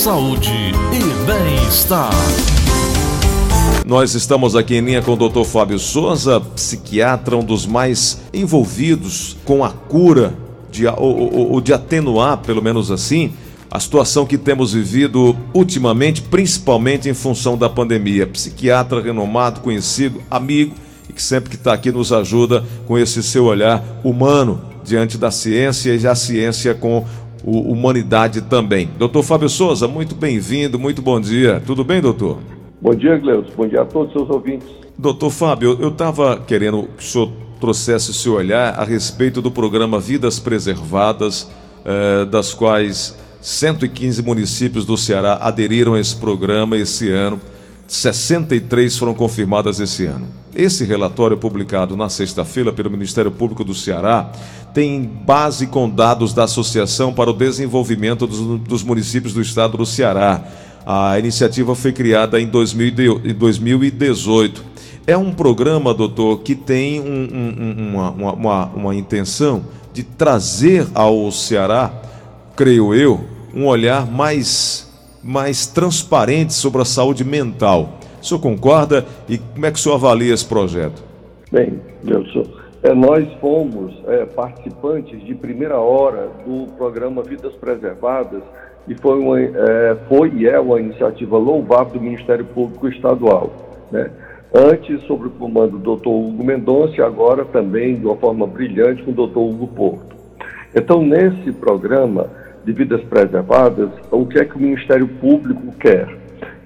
saúde e bem-estar. Nós estamos aqui em linha com o Dr. Fábio Souza, psiquiatra, um dos mais envolvidos com a cura, de, ou, ou, ou de atenuar, pelo menos assim, a situação que temos vivido ultimamente, principalmente em função da pandemia. Psiquiatra renomado, conhecido, amigo e que sempre que está aqui nos ajuda com esse seu olhar humano diante da ciência e a ciência com o humanidade também. Doutor Fábio Souza, muito bem-vindo, muito bom dia. Tudo bem, doutor? Bom dia, Gleus. Bom dia a todos os seus ouvintes. Doutor Fábio, eu estava querendo que o senhor trouxesse o seu olhar a respeito do programa Vidas Preservadas, eh, das quais 115 municípios do Ceará aderiram a esse programa esse ano. 63 foram confirmadas esse ano. Esse relatório publicado na sexta-feira pelo Ministério Público do Ceará tem base com dados da Associação para o Desenvolvimento dos, Municípios do Estado do Ceará. A iniciativa foi criada em 2018. É um programa, doutor, que tem um, um, uma, uma, uma intenção de trazer ao Ceará, creio eu, um olhar mais mais transparente sobre a saúde mental. O senhor concorda e como é que o senhor avalia esse projeto? Bem, Nelson, é, nós fomos é, participantes de primeira hora do programa Vidas Preservadas e foi, uma, é, foi e é uma iniciativa louvável do Ministério Público Estadual. Né? Antes, sob o comando do Dr. Hugo Mendonça e agora também de uma forma brilhante com o Dr. Hugo Porto. Então, nesse programa, de vidas preservadas, o que é que o Ministério Público quer?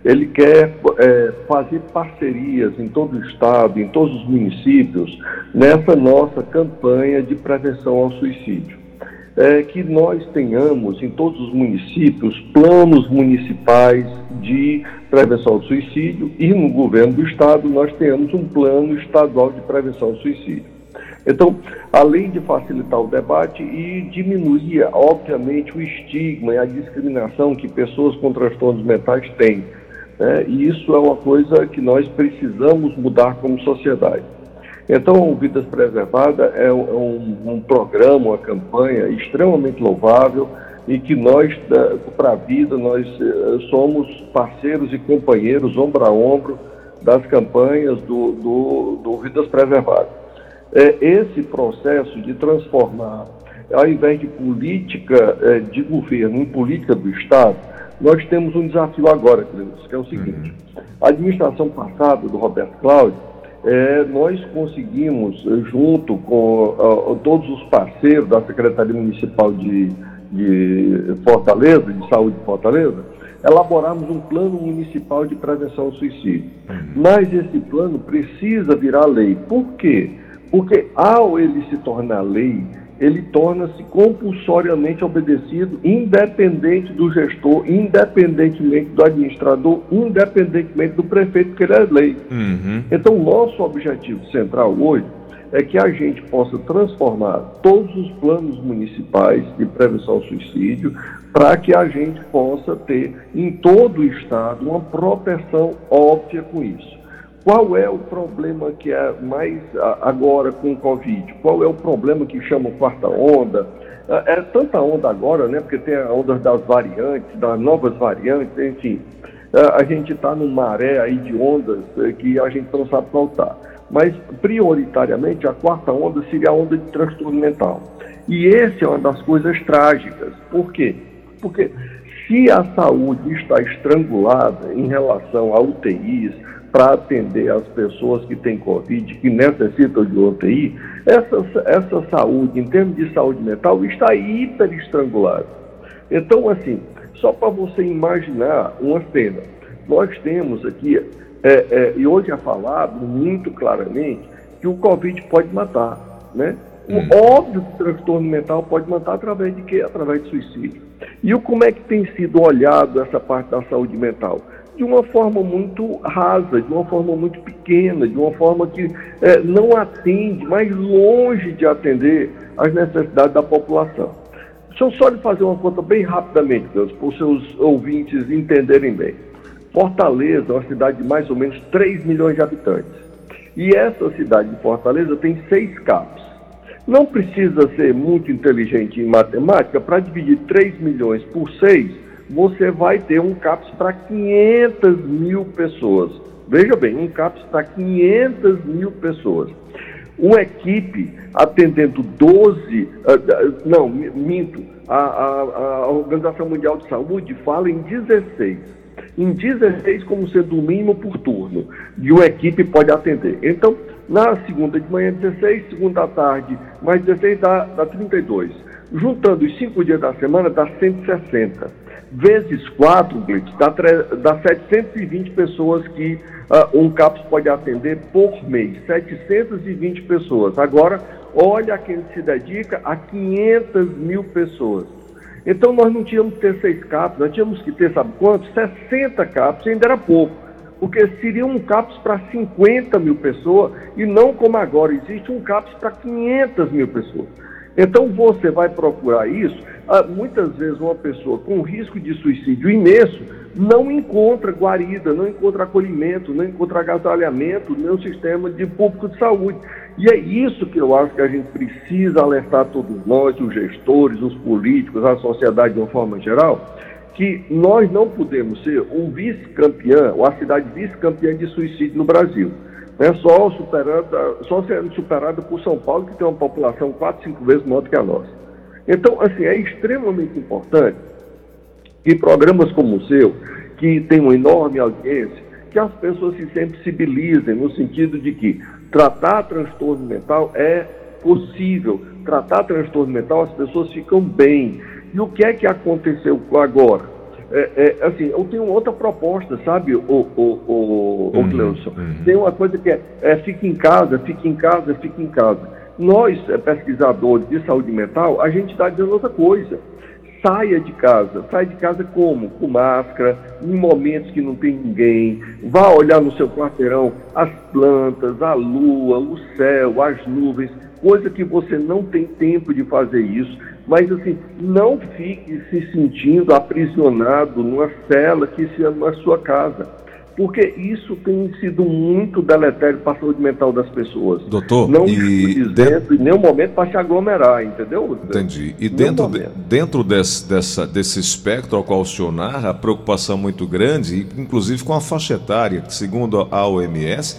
Ele quer é, fazer parcerias em todo o Estado, em todos os municípios, nessa nossa campanha de prevenção ao suicídio. É, que nós tenhamos em todos os municípios planos municipais de prevenção ao suicídio e no governo do Estado nós temos um plano estadual de prevenção ao suicídio. Então, além de facilitar o debate e diminuir, obviamente, o estigma e a discriminação que pessoas com transtornos mentais têm. Né? E isso é uma coisa que nós precisamos mudar como sociedade. Então, Vidas Preservadas é um, um programa, uma campanha extremamente louvável e que nós, para a vida, nós eh, somos parceiros e companheiros, ombro a ombro, das campanhas do, do, do Vidas Preservadas é, esse processo de transformar, ao invés de política é, de governo em política do Estado, nós temos um desafio agora, que é o seguinte: a administração passada do Roberto Cláudio, é, nós conseguimos, junto com uh, todos os parceiros da Secretaria Municipal de, de Fortaleza, de Saúde de Fortaleza, elaborarmos um plano municipal de prevenção ao suicídio. Uhum. Mas esse plano precisa virar lei. Por quê? Porque ao ele se tornar lei, ele torna-se compulsoriamente obedecido, independente do gestor, independentemente do administrador, independentemente do prefeito, que ele é lei. Uhum. Então, nosso objetivo central hoje é que a gente possa transformar todos os planos municipais de prevenção ao suicídio para que a gente possa ter em todo o estado uma proteção óbvia com isso. Qual é o problema que é mais agora com o Covid? Qual é o problema que chama quarta onda? É, é tanta onda agora, né? Porque tem a onda das variantes, das novas variantes, enfim. É, a gente está num maré aí de ondas é, que a gente não sabe faltar. Mas, prioritariamente, a quarta onda seria a onda de transtorno mental. E essa é uma das coisas trágicas. Por quê? Porque se a saúde está estrangulada em relação a UTIs, para atender as pessoas que têm Covid, que necessitam de UTI, essa, essa saúde, em termos de saúde mental, está hiper estrangulada. Então, assim, só para você imaginar uma cena, nós temos aqui, é, é, e hoje é falado muito claramente, que o Covid pode matar, né? O hum. óbvio que o transtorno mental pode matar através de quê? Através de suicídio. E o, como é que tem sido olhado essa parte da saúde mental? De uma forma muito rasa, de uma forma muito pequena, de uma forma que é, não atende, mais longe de atender às necessidades da população. Deixa eu só lhe fazer uma conta bem rapidamente, Deus, para os seus ouvintes entenderem bem. Fortaleza é uma cidade de mais ou menos 3 milhões de habitantes. E essa cidade de Fortaleza tem seis CAPs. Não precisa ser muito inteligente em matemática para dividir 3 milhões por 6 você vai ter um CAPS para 500 mil pessoas. Veja bem, um CAPS para 500 mil pessoas. Uma equipe atendendo 12, uh, ah, não, minto, a, a, a Organização Mundial de Saúde fala em 16 em 16 como sendo o mínimo por turno, e uma equipe pode atender. Então, na segunda de manhã, 16, segunda à tarde, mais 16 dá, dá 32. Juntando os cinco dias da semana, dá 160. Vezes 4, Blitz, dá, dá 720 pessoas que uh, um CAPS pode atender por mês. 720 pessoas. Agora, olha quem se dedica a 500 mil pessoas. Então, nós não tínhamos que ter seis CAPs, nós tínhamos que ter, sabe quanto? 60 CAPs, ainda era pouco porque seria um CAPS para 50 mil pessoas e não como agora, existe um CAPS para 500 mil pessoas. Então você vai procurar isso, ah, muitas vezes uma pessoa com risco de suicídio imenso não encontra guarida, não encontra acolhimento, não encontra agasalhamento no sistema de público de saúde. E é isso que eu acho que a gente precisa alertar todos nós, os gestores, os políticos, a sociedade de uma forma geral, que nós não podemos ser um vice-campeão, ou a cidade vice-campeã de suicídio no Brasil. Né? Só, superando, só sendo superada por São Paulo, que tem uma população quatro, cinco vezes maior do que a nossa. Então, assim, é extremamente importante que programas como o seu, que tem uma enorme audiência, que as pessoas se sensibilizem no sentido de que tratar transtorno mental é possível. Tratar transtorno mental, as pessoas ficam bem. E o que é que aconteceu agora? É, é, assim, eu tenho outra proposta, sabe, o, o, o, o uhum, Uhum. Tem uma coisa que é, é fique em casa, fique em casa, fique em casa. Nós, é, pesquisadores de saúde mental, a gente está dizendo outra coisa. Saia de casa. Saia de casa como? Com máscara, em momentos que não tem ninguém. Vá olhar no seu quarteirão as plantas, a lua, o céu, as nuvens, coisa que você não tem tempo de fazer isso mas assim, não fique se sentindo aprisionado numa cela que se chama a sua casa. Porque isso tem sido muito deletério para a saúde mental das pessoas. Doutor, não e dizendo dentro... em nenhum momento para se aglomerar, entendeu? Entendi. E dentro, de, dentro desse, dessa, desse espectro ao qual o senhor narra, a preocupação muito grande, inclusive com a faixa etária, que segundo a OMS,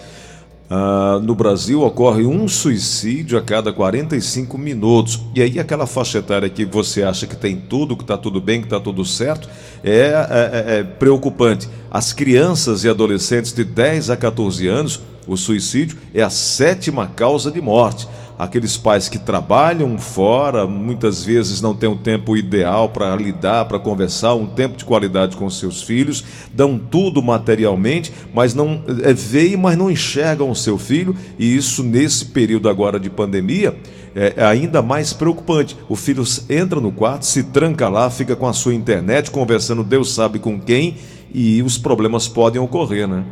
Uh, no Brasil ocorre um suicídio a cada 45 minutos. E aí, aquela faixa etária que você acha que tem tudo, que está tudo bem, que está tudo certo, é, é, é, preocupante. As crianças e adolescentes de 10 a 14 anos, o suicídio é a sétima causa de morte aqueles pais que trabalham fora, muitas vezes não têm o tempo ideal para lidar, para conversar, um tempo de qualidade com seus filhos, dão tudo materialmente, mas não é, veem, mas não enxergam o seu filho, e isso nesse período agora de pandemia é, é ainda mais preocupante. O filho entra no quarto, se tranca lá, fica com a sua internet conversando, Deus sabe com quem, e os problemas podem ocorrer, né?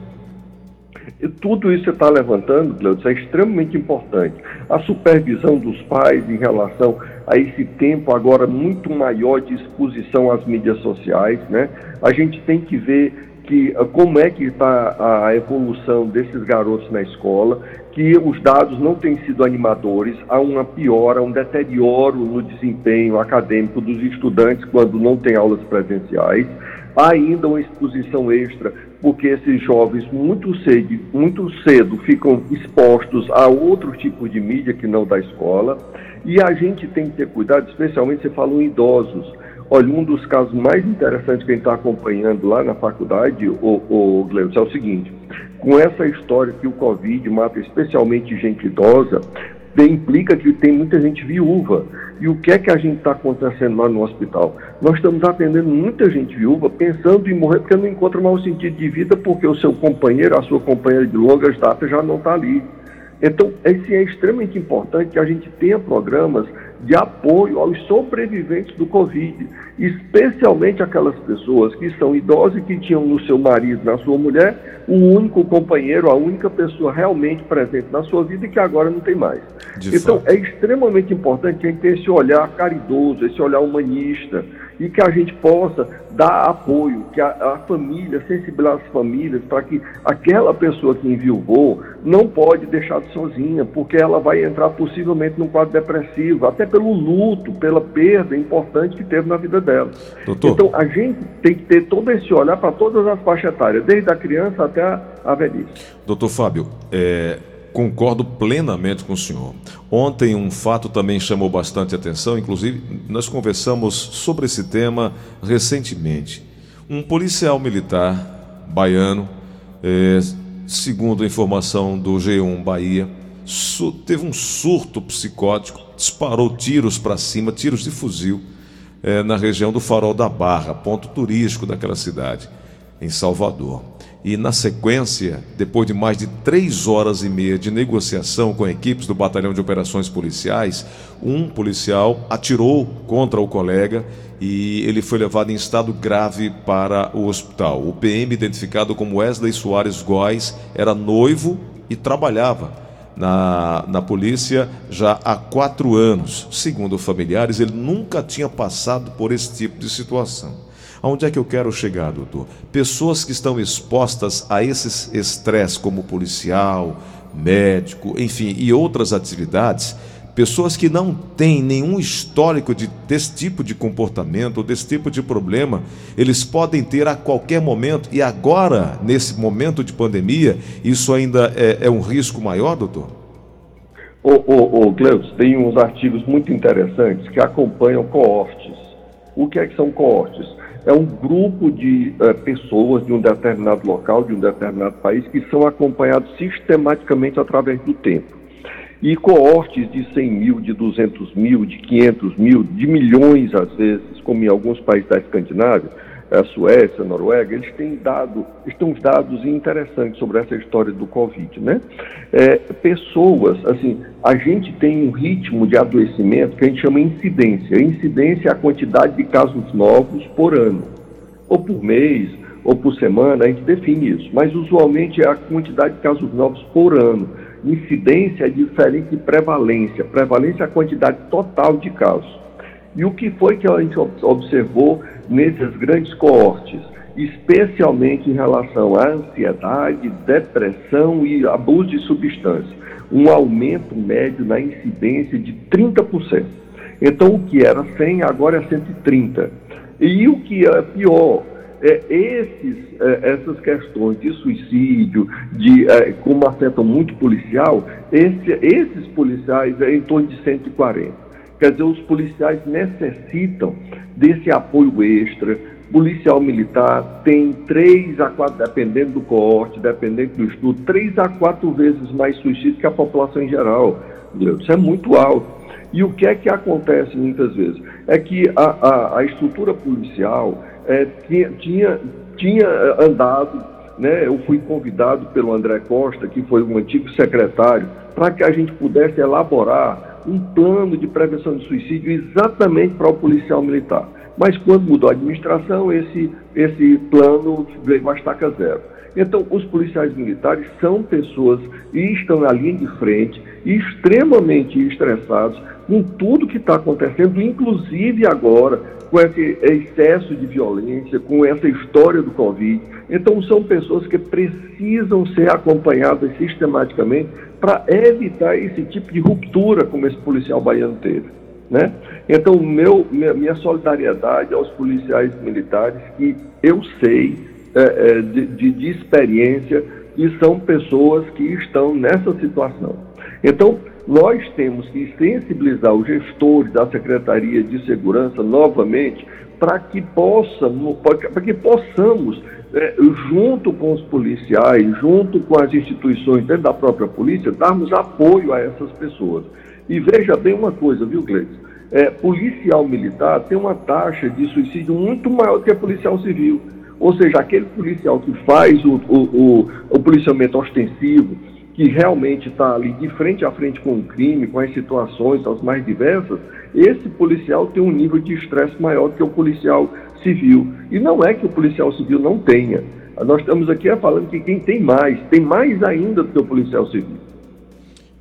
E tudo isso que você está levantando, Cleudson, é extremamente importante. A supervisão dos pais em relação a esse tempo agora muito maior de exposição às mídias sociais, né? A gente tem que ver que ah, como é que está a evolução desses garotos na escola, que os dados não têm sido animadores, há uma piora, um deterioro no desempenho acadêmico dos estudantes quando não tem aulas presenciais. Há ainda uma exposição extra, porque esses jovens muito cedo, muito cedo ficam expostos a outros tipos de mídia que não da escola. E a gente tem que ter cuidado, especialmente você falou em idosos. Olha, um dos casos mais interessantes que a gente está acompanhando lá na faculdade, o, o Gleus, é o seguinte: com essa história que o Covid mata especialmente gente idosa, implica que tem muita gente viúva. E o que é que a gente está acontecendo lá no hospital? Nós estamos atendendo muita gente viúva pensando em morrer porque não encontra mais sentido de vida porque o seu companheiro, a sua companheira de longas datas já não está ali. Então, esse é extremamente importante que a gente tenha programas de apoio aos sobreviventes do Covid, especialmente aquelas pessoas que são idosas e que tinham no seu marido, na sua mulher, o único companheiro, a única pessoa realmente presente na sua vida e que agora não tem mais. De então, fato. é extremamente importante a gente ter esse olhar caridoso, esse olhar humanista, e que a gente possa dar apoio, que a, a família, sensibilizar as famílias para que aquela pessoa que enviou não pode deixar de sozinha, porque ela vai entrar possivelmente num quadro depressivo, até pelo luto, pela perda importante que teve na vida dela. Doutor. Então, a gente tem que ter todo esse olhar para todas as faixas etárias, desde a criança até a, a velhice. Doutor Fábio, é, concordo plenamente com o senhor. Ontem um fato também chamou bastante atenção, inclusive nós conversamos sobre esse tema recentemente. Um policial militar baiano, é, segundo a informação do G1 Bahia, teve um surto psicótico, disparou tiros para cima, tiros de fuzil, é, na região do Farol da Barra, ponto turístico daquela cidade, em Salvador. E na sequência, depois de mais de três horas e meia de negociação com equipes do Batalhão de Operações Policiais, um policial atirou contra o colega e ele foi levado em estado grave para o hospital. O PM, identificado como Wesley Soares Góes, era noivo e trabalhava na, na polícia já há quatro anos. Segundo familiares, ele nunca tinha passado por esse tipo de situação. Aonde é que eu quero chegar, doutor? Pessoas que estão expostas a esses estresse, como policial, médico, enfim, e outras atividades, pessoas que não têm nenhum histórico de, desse tipo de comportamento ou desse tipo de problema, eles podem ter a qualquer momento, e agora, nesse momento de pandemia, isso ainda é, é um risco maior, doutor? Ô, ô, Gleus, tem uns artigos muito interessantes que acompanham coortes. O que é que são coortes? É um grupo de uh, pessoas de um determinado local, de um determinado país, que são acompanhados sistematicamente através do tempo. E coortes de 100 mil, de 200 mil, de 500 mil, de milhões às vezes, como em alguns países da Escandinávia, a Suécia, a Noruega, eles têm dado, estão dados interessantes sobre essa história do Covid, né? É, pessoas, assim, a gente tem um ritmo de adoecimento que a gente chama incidência. Incidência é a quantidade de casos novos por ano, ou por mês, ou por semana, a gente define isso, mas usualmente é a quantidade de casos novos por ano. Incidência é diferente de prevalência. Prevalência é a quantidade total de casos. E o que foi que a gente observou nesses grandes coortes, especialmente em relação à ansiedade, depressão e abuso de substância? Um aumento médio na incidência de 30%. Então, o que era 100 agora é 130. E o que é pior, é, esses, é, essas questões de suicídio, de é, como afetam muito policial, esse, esses policiais é em torno de 140. Quer dizer, os policiais necessitam desse apoio extra. Policial militar tem três a quatro, dependendo do coorte, dependendo do estudo, três a quatro vezes mais suicídio que a população em geral. Isso é muito alto. E o que é que acontece muitas vezes? É que a, a, a estrutura policial é, tinha, tinha, tinha andado, né, eu fui convidado pelo André Costa, que foi um antigo secretário, para que a gente pudesse elaborar um plano de prevenção de suicídio exatamente para o policial militar. Mas quando mudou a administração, esse, esse plano veio a estaca zero. Então, os policiais militares são pessoas e estão na linha de frente, extremamente estressados com tudo que está acontecendo, inclusive agora com esse excesso de violência, com essa história do Covid. Então, são pessoas que precisam ser acompanhadas sistematicamente para evitar esse tipo de ruptura como esse policial baiano teve. Né? Então, meu, minha, minha solidariedade aos policiais militares que eu sei é, é, de, de, de experiência que são pessoas que estão nessa situação. Então, nós temos que sensibilizar os gestores da Secretaria de Segurança novamente para que para que possamos, é, junto com os policiais, junto com as instituições dentro da própria polícia, darmos apoio a essas pessoas. E veja bem uma coisa, viu, Gleice? É, policial militar tem uma taxa de suicídio muito maior do que policial civil. Ou seja, aquele policial que faz o, o, o, o policiamento ostensivo, que realmente está ali de frente a frente com o crime, com as situações as mais diversas, esse policial tem um nível de estresse maior que o policial civil. E não é que o policial civil não tenha. Nós estamos aqui falando que quem tem mais, tem mais ainda do que o policial civil.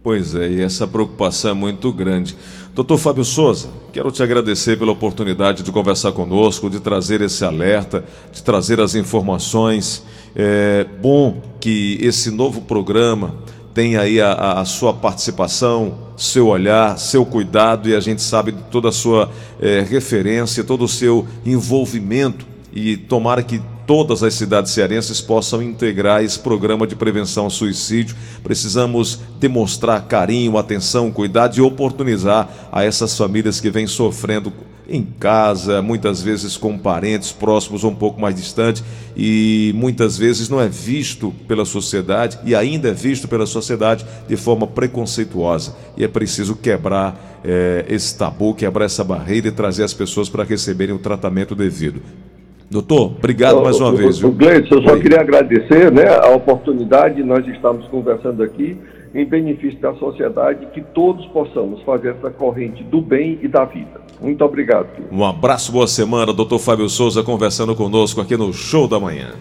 Pois é, e essa preocupação é muito grande. Doutor Fábio Souza, quero te agradecer pela oportunidade de conversar conosco, de trazer esse alerta, de trazer as informações. É bom que esse novo programa tem aí a, a, sua participação, seu olhar, seu cuidado e a gente sabe de toda a sua é, referência, todo o seu envolvimento e tomara que todas as cidades cearenses possam integrar esse programa de prevenção ao suicídio. Precisamos demonstrar carinho, atenção, cuidado e oportunizar a essas famílias que vêm sofrendo em casa, muitas vezes com parentes próximos ou um pouco mais distantes, e muitas vezes não é visto pela sociedade e ainda é visto pela sociedade de forma preconceituosa. E é preciso quebrar é, esse tabu, quebrar essa barreira e trazer as pessoas para receberem o tratamento devido. Doutor, obrigado mais uma o, vez. O, o Gleison, eu só queria agradecer né, a oportunidade, nós estamos conversando aqui em benefício da sociedade, que todos possamos fazer essa corrente do bem e da vida. Muito obrigado. Um abraço, boa semana, doutor Fábio Souza conversando conosco aqui no Show da Manhã.